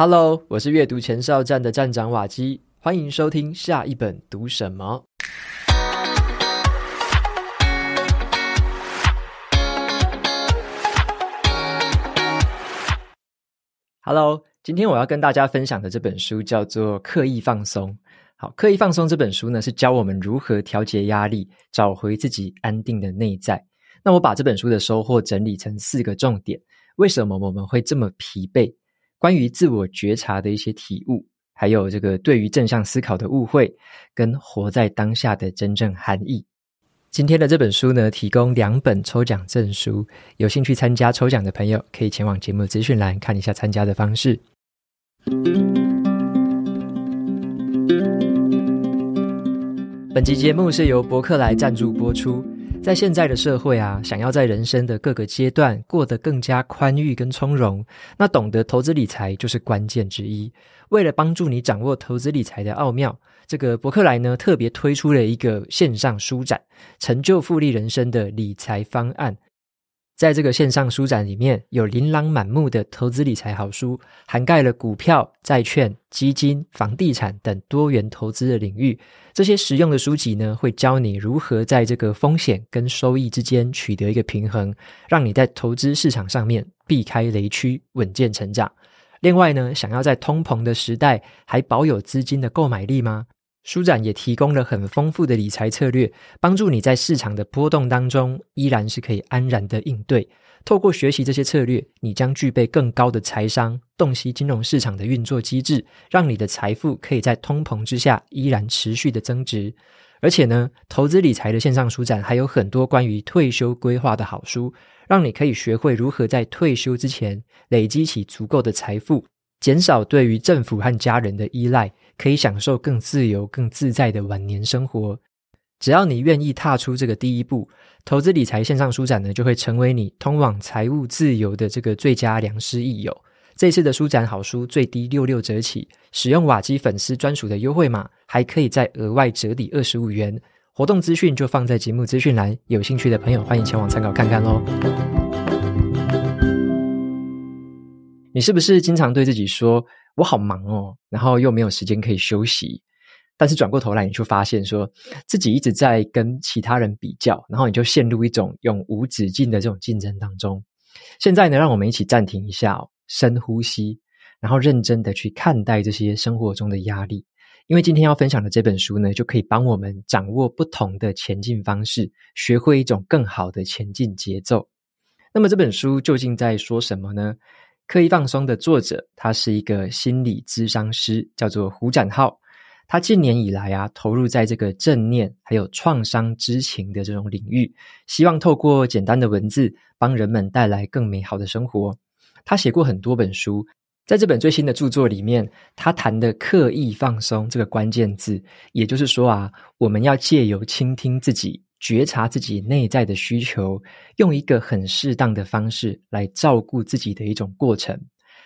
Hello，我是阅读前哨站的站长瓦基，欢迎收听下一本读什么。Hello，今天我要跟大家分享的这本书叫做《刻意放松》。好，《刻意放松》这本书呢，是教我们如何调节压力，找回自己安定的内在。那我把这本书的收获整理成四个重点：为什么我们会这么疲惫？关于自我觉察的一些体悟，还有这个对于正向思考的误会，跟活在当下的真正含义。今天的这本书呢，提供两本抽奖证书，有兴趣参加抽奖的朋友，可以前往节目资讯栏看一下参加的方式。本集节目是由博客来赞助播出。在现在的社会啊，想要在人生的各个阶段过得更加宽裕跟从容，那懂得投资理财就是关键之一。为了帮助你掌握投资理财的奥妙，这个博客来呢，特别推出了一个线上书展，成就复利人生的理财方案。在这个线上书展里面，有琳琅满目的投资理财好书，涵盖了股票、债券、基金、房地产等多元投资的领域。这些实用的书籍呢，会教你如何在这个风险跟收益之间取得一个平衡，让你在投资市场上面避开雷区，稳健成长。另外呢，想要在通膨的时代还保有资金的购买力吗？书展也提供了很丰富的理财策略，帮助你在市场的波动当中依然是可以安然的应对。透过学习这些策略，你将具备更高的财商，洞悉金融市场的运作机制，让你的财富可以在通膨之下依然持续的增值。而且呢，投资理财的线上书展还有很多关于退休规划的好书，让你可以学会如何在退休之前累积起足够的财富。减少对于政府和家人的依赖，可以享受更自由、更自在的晚年生活。只要你愿意踏出这个第一步，投资理财线上书展呢，就会成为你通往财务自由的这个最佳良师益友。这次的书展好书最低六六折起，使用瓦基粉丝专属的优惠码，还可以再额外折抵二十五元。活动资讯就放在节目资讯栏，有兴趣的朋友欢迎前往参考看看喽。你是不是经常对自己说“我好忙哦”，然后又没有时间可以休息？但是转过头来，你就发现说自己一直在跟其他人比较，然后你就陷入一种永无止境的这种竞争当中。现在呢，让我们一起暂停一下，深呼吸，然后认真的去看待这些生活中的压力。因为今天要分享的这本书呢，就可以帮我们掌握不同的前进方式，学会一种更好的前进节奏。那么这本书究竟在说什么呢？刻意放松的作者，他是一个心理咨商师，叫做胡展浩。他近年以来啊，投入在这个正念还有创伤知情的这种领域，希望透过简单的文字，帮人们带来更美好的生活。他写过很多本书，在这本最新的著作里面，他谈的刻意放松这个关键字，也就是说啊，我们要借由倾听自己。觉察自己内在的需求，用一个很适当的方式来照顾自己的一种过程。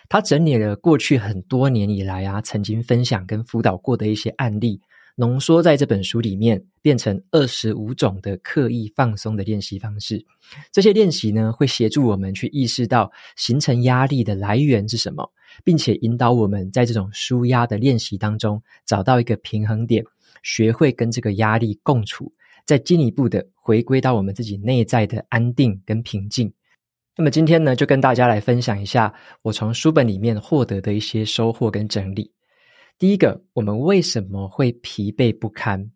他整理了过去很多年以来啊，曾经分享跟辅导过的一些案例，浓缩在这本书里面，变成二十五种的刻意放松的练习方式。这些练习呢，会协助我们去意识到形成压力的来源是什么，并且引导我们在这种舒压的练习当中找到一个平衡点，学会跟这个压力共处。再进一步的回归到我们自己内在的安定跟平静。那么今天呢，就跟大家来分享一下我从书本里面获得的一些收获跟整理。第一个，我们为什么会疲惫不堪？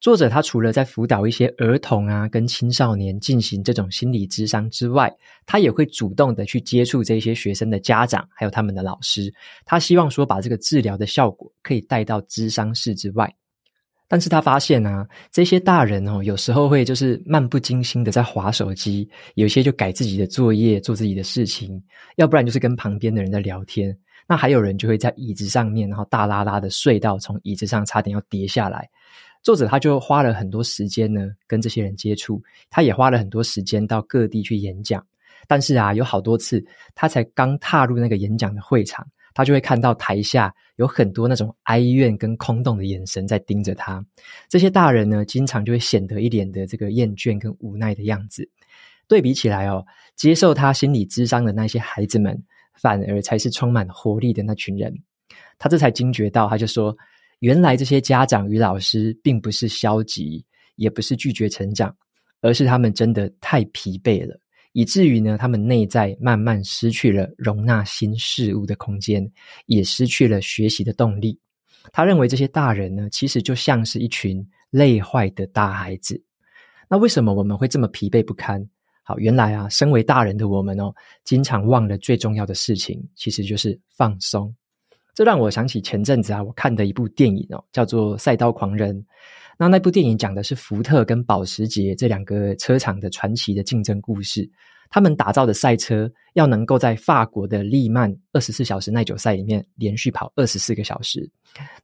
作者他除了在辅导一些儿童啊跟青少年进行这种心理咨商之外，他也会主动的去接触这些学生的家长还有他们的老师。他希望说把这个治疗的效果可以带到咨商室之外。但是他发现啊，这些大人哦，有时候会就是漫不经心的在滑手机，有些就改自己的作业，做自己的事情，要不然就是跟旁边的人在聊天。那还有人就会在椅子上面，然后大拉拉的睡到从椅子上差点要跌下来。作者他就花了很多时间呢，跟这些人接触，他也花了很多时间到各地去演讲。但是啊，有好多次他才刚踏入那个演讲的会场。他就会看到台下有很多那种哀怨跟空洞的眼神在盯着他。这些大人呢，经常就会显得一脸的这个厌倦跟无奈的样子。对比起来哦，接受他心理智商的那些孩子们，反而才是充满活力的那群人。他这才惊觉到，他就说：“原来这些家长与老师并不是消极，也不是拒绝成长，而是他们真的太疲惫了，以至于呢，他们内在慢慢失去了容纳新事物的空间，也失去了学习的动力。”他认为这些大人呢，其实就像是一群累坏的大孩子。那为什么我们会这么疲惫不堪？好，原来啊，身为大人的我们哦，经常忘了最重要的事情，其实就是放松。这让我想起前阵子啊，我看的一部电影哦，叫做《赛道狂人》。那那部电影讲的是福特跟保时捷这两个车厂的传奇的竞争故事。他们打造的赛车要能够在法国的利曼二十四小时耐久赛里面连续跑二十四个小时。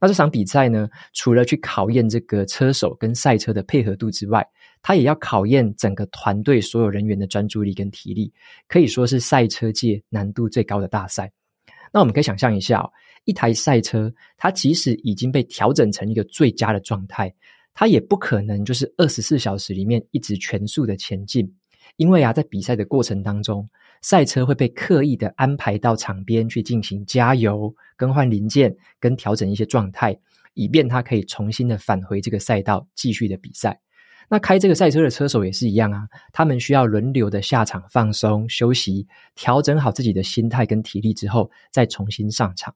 那这场比赛呢，除了去考验这个车手跟赛车的配合度之外，它也要考验整个团队所有人员的专注力跟体力，可以说是赛车界难度最高的大赛。那我们可以想象一下，一台赛车，它即使已经被调整成一个最佳的状态，他也不可能就是二十四小时里面一直全速的前进。因为啊，在比赛的过程当中，赛车会被刻意的安排到场边去进行加油、更换零件、跟调整一些状态，以便它可以重新的返回这个赛道继续的比赛。那开这个赛车的车手也是一样啊，他们需要轮流的下场放松休息，调整好自己的心态跟体力之后，再重新上场。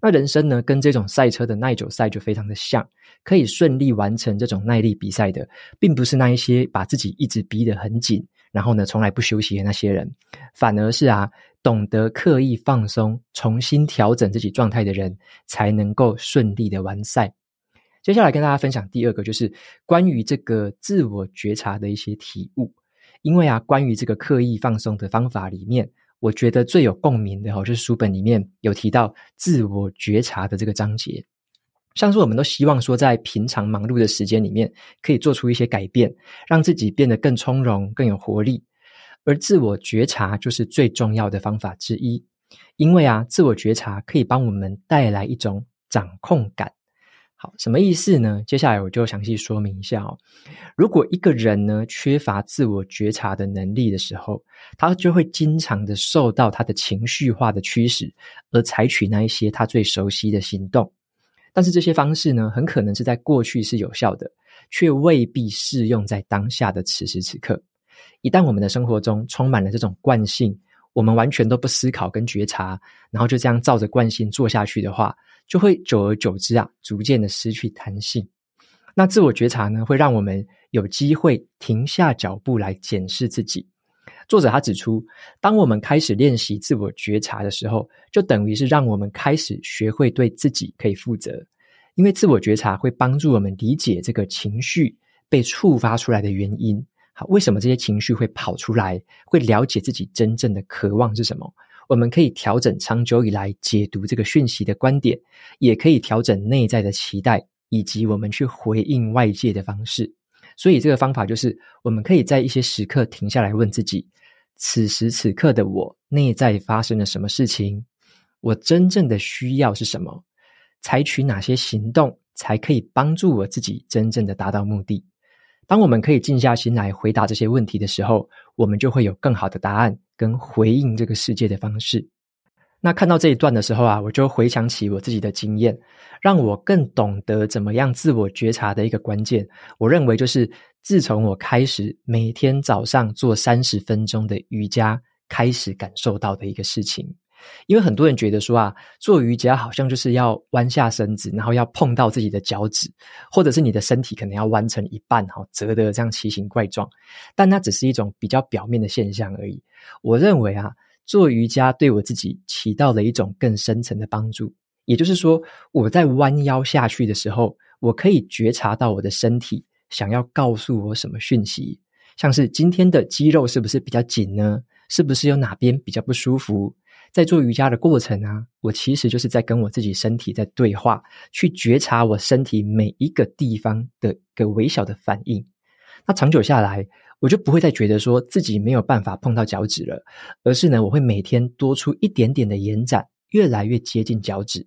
那人生呢，跟这种赛车的耐久赛就非常的像，可以顺利完成这种耐力比赛的，并不是那一些把自己一直逼得很紧。然后呢，从来不休息的那些人，反而是啊，懂得刻意放松、重新调整自己状态的人，才能够顺利的完赛。接下来跟大家分享第二个，就是关于这个自我觉察的一些体悟。因为啊，关于这个刻意放松的方法里面，我觉得最有共鸣的哦，就是书本里面有提到自我觉察的这个章节。像是我们都希望说，在平常忙碌的时间里面，可以做出一些改变，让自己变得更从容、更有活力。而自我觉察就是最重要的方法之一，因为啊，自我觉察可以帮我们带来一种掌控感。什么意思呢？接下来我就详细说明一下哦。如果一个人呢，缺乏自我觉察的能力的时候，他就会经常的受到他的情绪化的驱使，而采取那一些他最熟悉的行动。但是这些方式呢，很可能是在过去是有效的，却未必适用在当下的此时此刻。一旦我们的生活中充满了这种惯性，我们完全都不思考跟觉察，然后就这样照着惯性做下去的话，就会久而久之啊，逐渐的失去弹性。那自我觉察呢，会让我们有机会停下脚步来检视自己。作者他指出，当我们开始练习自我觉察的时候，就等于是让我们开始学会对自己可以负责。因为自我觉察会帮助我们理解这个情绪被触发出来的原因。好，为什么这些情绪会跑出来？会了解自己真正的渴望是什么？我们可以调整长久以来解读这个讯息的观点，也可以调整内在的期待，以及我们去回应外界的方式。所以这个方法就是，我们可以在一些时刻停下来问自己。此时此刻的我，内在发生了什么事情？我真正的需要是什么？采取哪些行动才可以帮助我自己真正的达到目的？当我们可以静下心来回答这些问题的时候，我们就会有更好的答案跟回应这个世界的方式。那看到这一段的时候啊，我就回想起我自己的经验，让我更懂得怎么样自我觉察的一个关键。我认为就是自从我开始每天早上做三十分钟的瑜伽，开始感受到的一个事情。因为很多人觉得说啊，做瑜伽好像就是要弯下身子，然后要碰到自己的脚趾，或者是你的身体可能要弯成一半，哈，折得这样奇形怪状。但那只是一种比较表面的现象而已。我认为啊。做瑜伽对我自己起到了一种更深层的帮助，也就是说，我在弯腰下去的时候，我可以觉察到我的身体想要告诉我什么讯息，像是今天的肌肉是不是比较紧呢？是不是有哪边比较不舒服？在做瑜伽的过程啊，我其实就是在跟我自己身体在对话，去觉察我身体每一个地方的一个微小的反应。那长久下来，我就不会再觉得说自己没有办法碰到脚趾了，而是呢，我会每天多出一点点的延展，越来越接近脚趾。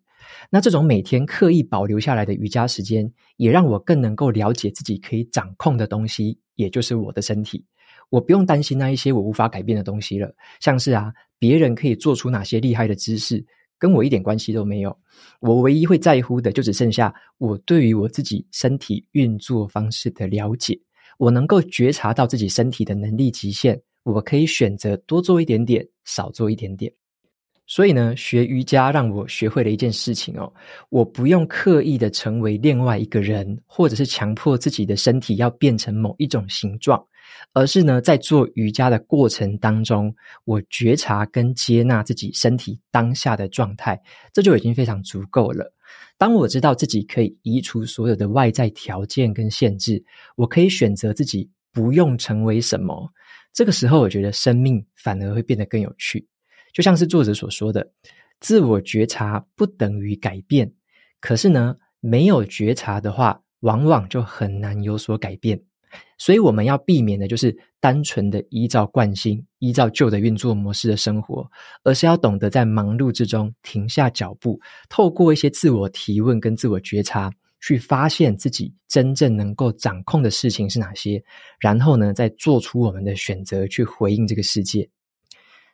那这种每天刻意保留下来的瑜伽时间，也让我更能够了解自己可以掌控的东西，也就是我的身体。我不用担心那一些我无法改变的东西了，像是啊，别人可以做出哪些厉害的姿势，跟我一点关系都没有。我唯一会在乎的，就只剩下我对于我自己身体运作方式的了解。我能够觉察到自己身体的能力极限，我可以选择多做一点点，少做一点点。所以呢，学瑜伽让我学会了一件事情哦，我不用刻意的成为另外一个人，或者是强迫自己的身体要变成某一种形状，而是呢，在做瑜伽的过程当中，我觉察跟接纳自己身体当下的状态，这就已经非常足够了。当我知道自己可以移除所有的外在条件跟限制，我可以选择自己不用成为什么，这个时候，我觉得生命反而会变得更有趣。就像是作者所说的，自我觉察不等于改变，可是呢，没有觉察的话，往往就很难有所改变。所以我们要避免的就是单纯的依照惯性、依照旧的运作模式的生活，而是要懂得在忙碌之中停下脚步，透过一些自我提问跟自我觉察，去发现自己真正能够掌控的事情是哪些，然后呢，再做出我们的选择去回应这个世界。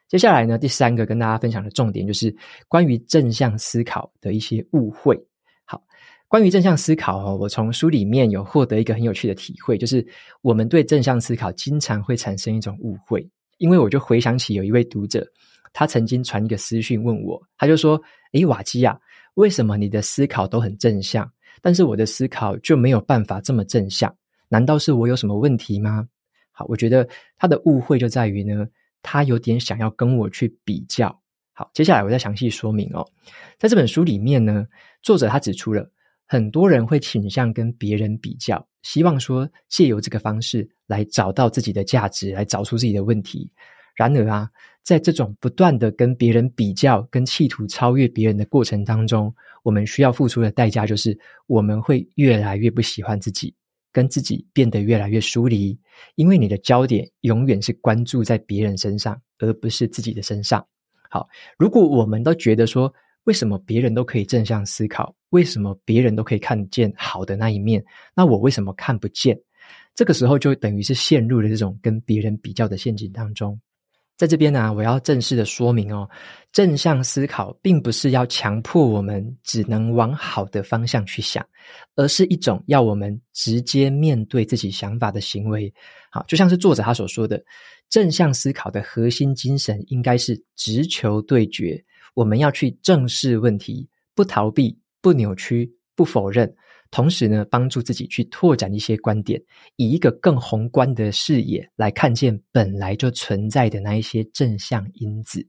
接下来呢，第三个跟大家分享的重点就是关于正向思考的一些误会。好，关于正向思考哦，我从书里面有获得一个很有趣的体会，就是我们对正向思考经常会产生一种误会。因为我就回想起有一位读者，他曾经传一个私讯问我，他就说：“诶，瓦基亚，为什么你的思考都很正向，但是我的思考就没有办法这么正向？难道是我有什么问题吗？”好，我觉得他的误会就在于呢。他有点想要跟我去比较。好，接下来我再详细说明哦。在这本书里面呢，作者他指出了很多人会倾向跟别人比较，希望说借由这个方式来找到自己的价值，来找出自己的问题。然而啊，在这种不断的跟别人比较、跟企图超越别人的过程当中，我们需要付出的代价就是我们会越来越不喜欢自己。跟自己变得越来越疏离，因为你的焦点永远是关注在别人身上，而不是自己的身上。好，如果我们都觉得说，为什么别人都可以正向思考，为什么别人都可以看见好的那一面，那我为什么看不见？这个时候就等于是陷入了这种跟别人比较的陷阱当中。在这边呢，我要正式的说明哦，正向思考并不是要强迫我们只能往好的方向去想，而是一种要我们直接面对自己想法的行为。好，就像是作者他所说的，正向思考的核心精神应该是直球对决，我们要去正视问题，不逃避，不扭曲，不否认。同时呢，帮助自己去拓展一些观点，以一个更宏观的视野来看见本来就存在的那一些正向因子。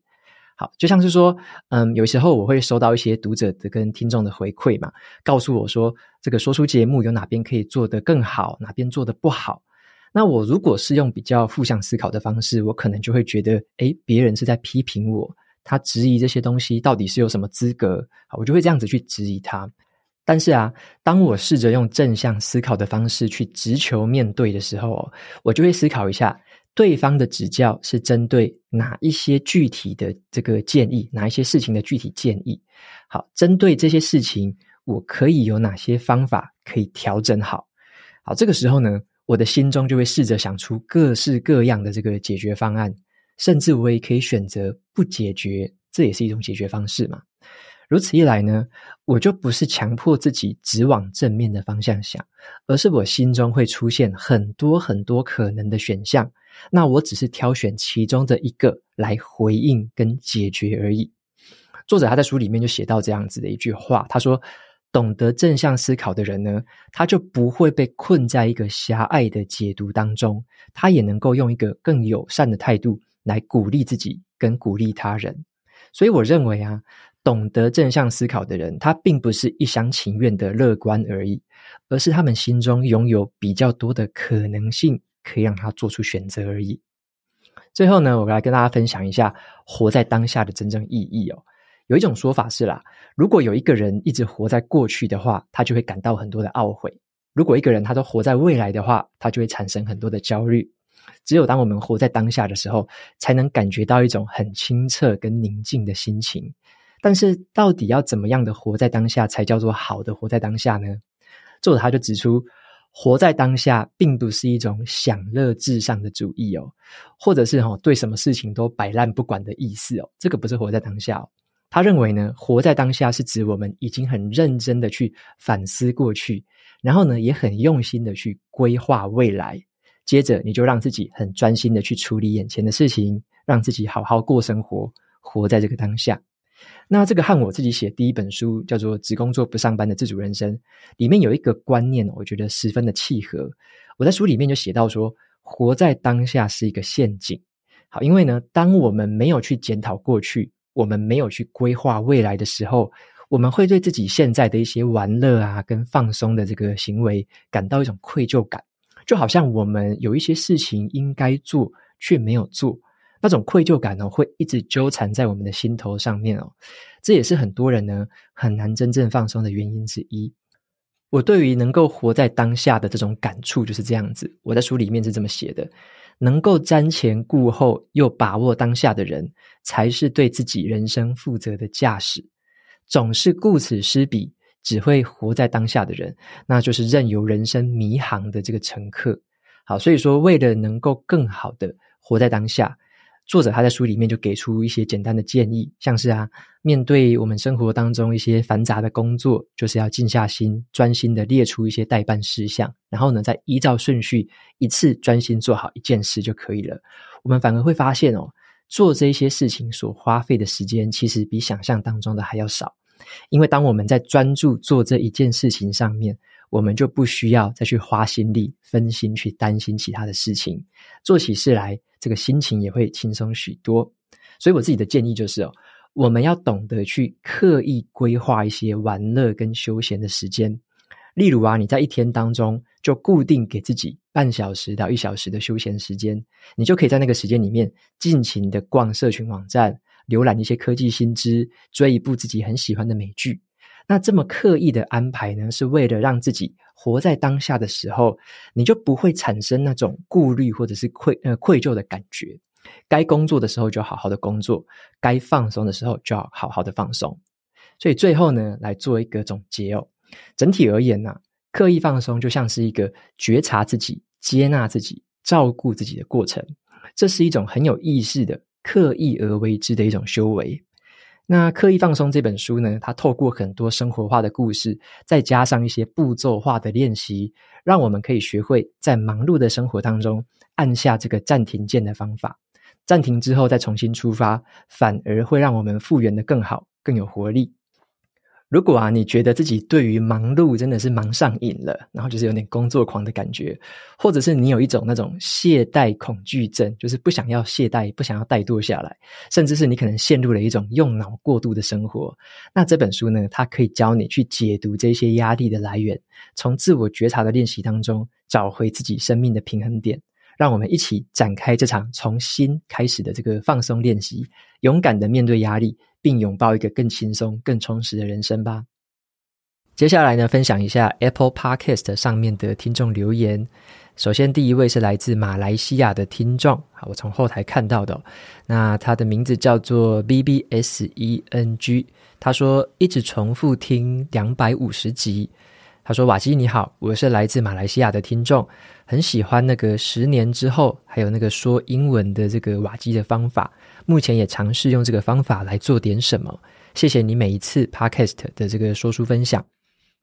好，就像是说，嗯，有时候我会收到一些读者的跟听众的回馈嘛，告诉我说，这个说书节目有哪边可以做得更好，哪边做得不好。那我如果是用比较负向思考的方式，我可能就会觉得，诶，别人是在批评我，他质疑这些东西到底是有什么资格？好，我就会这样子去质疑他。但是啊，当我试着用正向思考的方式去直球面对的时候，我就会思考一下，对方的指教是针对哪一些具体的这个建议，哪一些事情的具体建议。好，针对这些事情，我可以有哪些方法可以调整好？好，这个时候呢，我的心中就会试着想出各式各样的这个解决方案，甚至我也可以选择不解决，这也是一种解决方式嘛。如此一来呢，我就不是强迫自己只往正面的方向想，而是我心中会出现很多很多可能的选项，那我只是挑选其中的一个来回应跟解决而已。作者他在书里面就写到这样子的一句话，他说：“懂得正向思考的人呢，他就不会被困在一个狭隘的解读当中，他也能够用一个更友善的态度来鼓励自己跟鼓励他人。”所以我认为啊。懂得正向思考的人，他并不是一厢情愿的乐观而已，而是他们心中拥有比较多的可能性，可以让他做出选择而已。最后呢，我来跟大家分享一下活在当下的真正意义哦。有一种说法是啦，如果有一个人一直活在过去的话，他就会感到很多的懊悔；如果一个人他都活在未来的话，他就会产生很多的焦虑。只有当我们活在当下的时候，才能感觉到一种很清澈跟宁静的心情。但是，到底要怎么样的活在当下才叫做好的活在当下呢？作者他就指出，活在当下并不是一种享乐至上的主义哦，或者是哈对什么事情都摆烂不管的意思哦，这个不是活在当下哦。他认为呢，活在当下是指我们已经很认真的去反思过去，然后呢，也很用心的去规划未来。接着，你就让自己很专心的去处理眼前的事情，让自己好好过生活，活在这个当下。那这个和我自己写第一本书叫做《只工作不上班的自主人生》里面有一个观念，我觉得十分的契合。我在书里面就写到说，活在当下是一个陷阱。好，因为呢，当我们没有去检讨过去，我们没有去规划未来的时候，我们会对自己现在的一些玩乐啊跟放松的这个行为感到一种愧疚感，就好像我们有一些事情应该做却没有做。那种愧疚感呢，会一直纠缠在我们的心头上面哦。这也是很多人呢很难真正放松的原因之一。我对于能够活在当下的这种感触就是这样子。我在书里面是这么写的：能够瞻前顾后又把握当下的人，才是对自己人生负责的驾驶。总是顾此失彼，只会活在当下的人，那就是任由人生迷航的这个乘客。好，所以说，为了能够更好的活在当下。作者他在书里面就给出一些简单的建议，像是啊，面对我们生活当中一些繁杂的工作，就是要静下心，专心的列出一些待办事项，然后呢，再依照顺序一次专心做好一件事就可以了。我们反而会发现哦，做这些事情所花费的时间，其实比想象当中的还要少，因为当我们在专注做这一件事情上面。我们就不需要再去花心力、分心去担心其他的事情，做起事来，这个心情也会轻松许多。所以我自己的建议就是哦，我们要懂得去刻意规划一些玩乐跟休闲的时间。例如啊，你在一天当中就固定给自己半小时到一小时的休闲时间，你就可以在那个时间里面尽情的逛社群网站，浏览一些科技新知，追一部自己很喜欢的美剧。那这么刻意的安排呢，是为了让自己活在当下的时候，你就不会产生那种顾虑或者是愧呃愧疚的感觉。该工作的时候就好好的工作，该放松的时候就要好好的放松。所以最后呢，来做一个总结哦。整体而言呢，啊，刻意放松就像是一个觉察自己、接纳自己、照顾自己的过程。这是一种很有意识的刻意而为之的一种修为。那刻意放松这本书呢，它透过很多生活化的故事，再加上一些步骤化的练习，让我们可以学会在忙碌的生活当中按下这个暂停键的方法。暂停之后再重新出发，反而会让我们复原的更好，更有活力。如果啊，你觉得自己对于忙碌真的是忙上瘾了，然后就是有点工作狂的感觉，或者是你有一种那种懈怠恐惧症，就是不想要懈怠，不想要怠惰下来，甚至是你可能陷入了一种用脑过度的生活，那这本书呢，它可以教你去解读这些压力的来源，从自我觉察的练习当中找回自己生命的平衡点。让我们一起展开这场从新开始的这个放松练习，勇敢的面对压力，并拥抱一个更轻松、更充实的人生吧。接下来呢，分享一下 Apple Podcast 上面的听众留言。首先，第一位是来自马来西亚的听众，好，我从后台看到的。那他的名字叫做 BBSENG，他说一直重复听两百五十集。他说：“瓦基你好，我是来自马来西亚的听众，很喜欢那个十年之后，还有那个说英文的这个瓦基的方法，目前也尝试用这个方法来做点什么。谢谢你每一次 Podcast 的这个说书分享。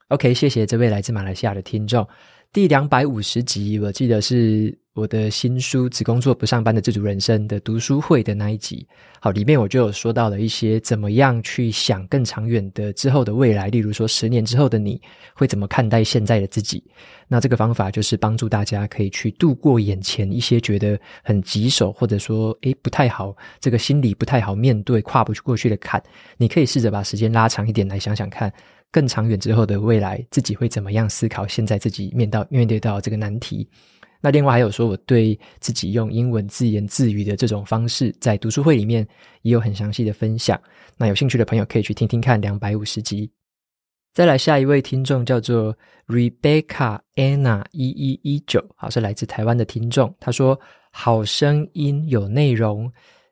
OK，谢谢这位来自马来西亚的听众。第两百五十集，我记得是。”我的新书《只工作不上班的自主人生》的读书会的那一集，好，里面我就有说到了一些怎么样去想更长远的之后的未来，例如说十年之后的你会怎么看待现在的自己。那这个方法就是帮助大家可以去度过眼前一些觉得很棘手，或者说诶不太好，这个心理不太好面对、跨不过去的坎。你可以试着把时间拉长一点来想想看，更长远之后的未来自己会怎么样思考现在自己面到面对到这个难题。那另外还有说，我对自己用英文自言自语的这种方式，在读书会里面也有很详细的分享。那有兴趣的朋友可以去听听看两百五十集。再来下一位听众叫做 Rebecca Anna 一一一九，好，是来自台湾的听众。他说：“好声音有内容，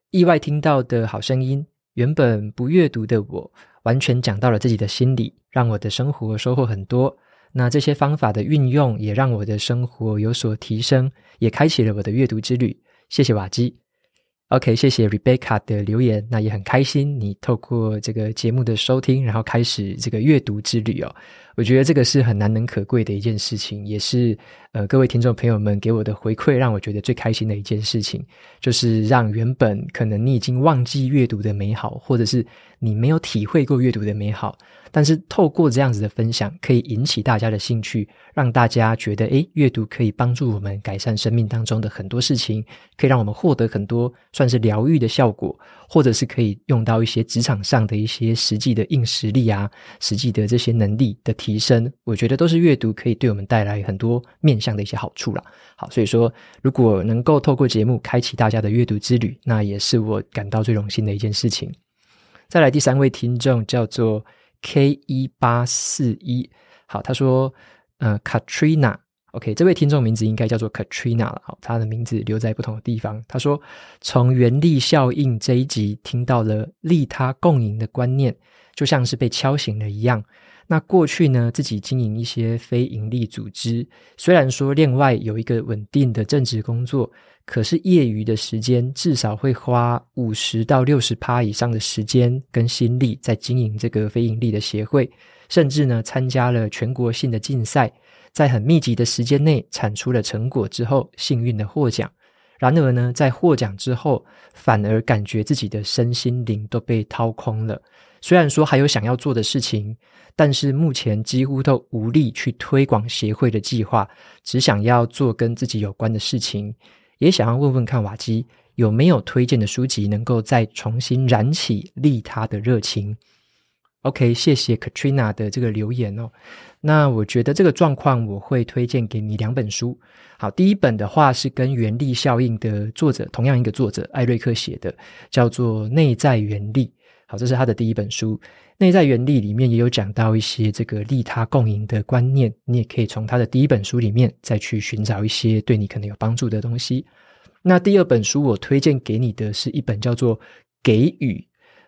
意外听到的好声音。原本不阅读的我，完全讲到了自己的心里，让我的生活收获很多。”那这些方法的运用，也让我的生活有所提升，也开启了我的阅读之旅。谢谢瓦基。OK，谢谢 Rebecca 的留言，那也很开心你透过这个节目的收听，然后开始这个阅读之旅哦。我觉得这个是很难能可贵的一件事情，也是呃各位听众朋友们给我的回馈，让我觉得最开心的一件事情，就是让原本可能你已经忘记阅读的美好，或者是你没有体会过阅读的美好，但是透过这样子的分享，可以引起大家的兴趣，让大家觉得诶，阅读可以帮助我们改善生命当中的很多事情，可以让我们获得很多算是疗愈的效果，或者是可以用到一些职场上的一些实际的硬实力啊，实际的这些能力的提升，我觉得都是阅读可以对我们带来很多面向的一些好处啦。好，所以说如果能够透过节目开启大家的阅读之旅，那也是我感到最荣幸的一件事情。再来第三位听众叫做 K 一八四一，好，他说，呃，Katrina，OK，这位听众名字应该叫做 Katrina 了，好，他的名字留在不同的地方。他说，从原力效应这一集听到了利他共赢的观念，就像是被敲醒了一样。那过去呢，自己经营一些非营利组织，虽然说另外有一个稳定的正职工作，可是业余的时间至少会花五十到六十趴以上的时间跟心力在经营这个非营利的协会，甚至呢参加了全国性的竞赛，在很密集的时间内产出了成果之后，幸运的获奖。然而呢，在获奖之后，反而感觉自己的身心灵都被掏空了。虽然说还有想要做的事情，但是目前几乎都无力去推广协会的计划，只想要做跟自己有关的事情，也想要问问看瓦基有没有推荐的书籍，能够再重新燃起利他的热情。OK，谢谢 Katrina 的这个留言哦。那我觉得这个状况，我会推荐给你两本书。好，第一本的话是跟原力效应的作者同样一个作者艾瑞克写的，叫做《内在原力》。好，这是他的第一本书，《内在原理》里面也有讲到一些这个利他共赢的观念，你也可以从他的第一本书里面再去寻找一些对你可能有帮助的东西。那第二本书我推荐给你的是一本叫做《给予》。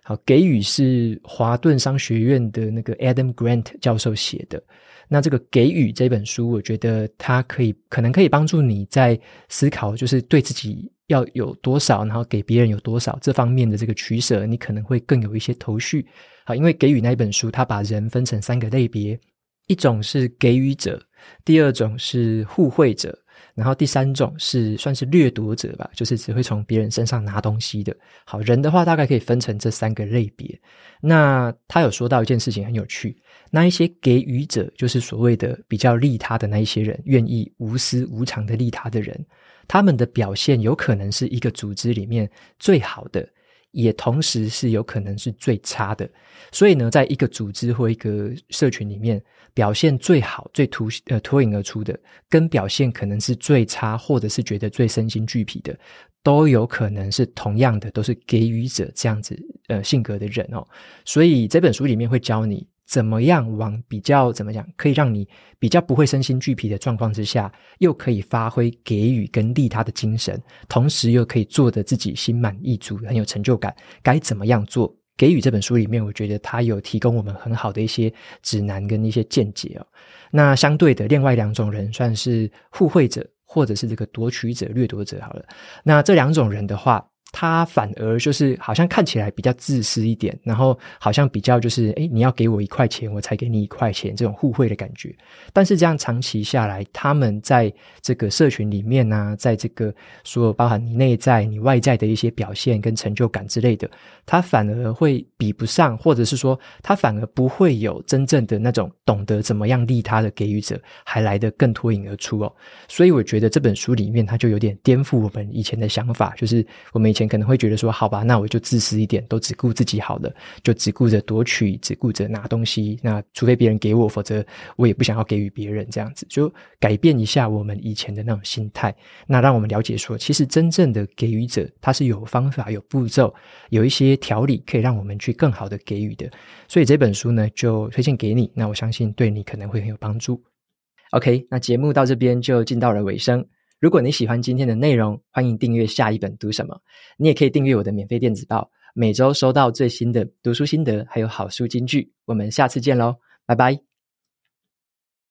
好，《给予》是华顿商学院的那个 Adam Grant 教授写的。那这个《给予》这本书，我觉得它可以可能可以帮助你在思考，就是对自己。要有多少，然后给别人有多少，这方面的这个取舍，你可能会更有一些头绪。好，因为给予那一本书，它把人分成三个类别：一种是给予者，第二种是互惠者，然后第三种是算是掠夺者吧，就是只会从别人身上拿东西的。好，人的话大概可以分成这三个类别。那他有说到一件事情很有趣，那一些给予者，就是所谓的比较利他的那一些人，愿意无私无偿的利他的人。他们的表现有可能是一个组织里面最好的，也同时是有可能是最差的。所以呢，在一个组织或一个社群里面，表现最好、最突呃脱颖而出的，跟表现可能是最差，或者是觉得最身心俱疲的，都有可能是同样的，都是给予者这样子呃性格的人哦。所以这本书里面会教你。怎么样往比较怎么讲，可以让你比较不会身心俱疲的状况之下，又可以发挥给予跟利他的精神，同时又可以做得自己心满意足，很有成就感。该怎么样做？给予这本书里面，我觉得它有提供我们很好的一些指南跟一些见解哦。那相对的，另外两种人算是互惠者，或者是这个夺取者、掠夺者。好了，那这两种人的话。他反而就是好像看起来比较自私一点，然后好像比较就是，诶，你要给我一块钱，我才给你一块钱，这种互惠的感觉。但是这样长期下来，他们在这个社群里面呢，在这个所有包含你内在、你外在的一些表现跟成就感之类的，他反而会比不上，或者是说，他反而不会有真正的那种懂得怎么样利他的给予者，还来得更脱颖而出哦。所以我觉得这本书里面，他就有点颠覆我们以前的想法，就是我们以前前。可能会觉得说，好吧，那我就自私一点，都只顾自己好了，就只顾着夺取，只顾着拿东西。那除非别人给我，否则我也不想要给予别人。这样子就改变一下我们以前的那种心态，那让我们了解说，其实真正的给予者，他是有方法、有步骤、有一些条理，可以让我们去更好的给予的。所以这本书呢，就推荐给你。那我相信对你可能会很有帮助。OK，那节目到这边就进到了尾声。如果你喜欢今天的内容，欢迎订阅下一本读什么。你也可以订阅我的免费电子报，每周收到最新的读书心得，还有好书金句。我们下次见喽，拜拜。